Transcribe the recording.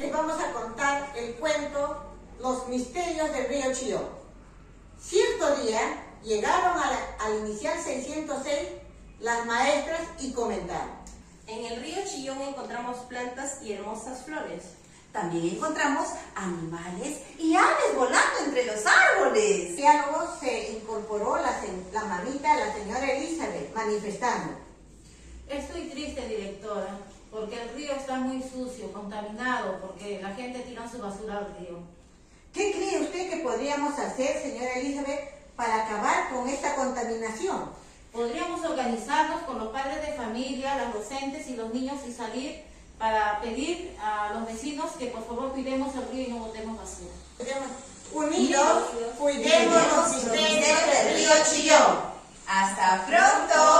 les vamos a contar el cuento Los misterios del río Chillón. Cierto día llegaron a la- al inicial 606 las maestras y comentaron. En el río Chillón encontramos plantas y hermosas flores. También encontramos animales y aves volando entre los árboles. diálogo se incorporó la, la mamita, la señora Elizabeth, manifestando. Estoy triste, directora, porque el río está muy sucio, contaminado, porque la gente tira su basura al río. ¿Qué cree usted que podríamos hacer, señora Elizabeth, para acabar con esta contaminación? Podríamos organizarnos con los padres de familia, los docentes y los niños y salir para pedir a los vecinos que por favor cuidemos el río y no botemos basura. Unidos, cuidemos los misterios del río Chillón. Hasta pronto.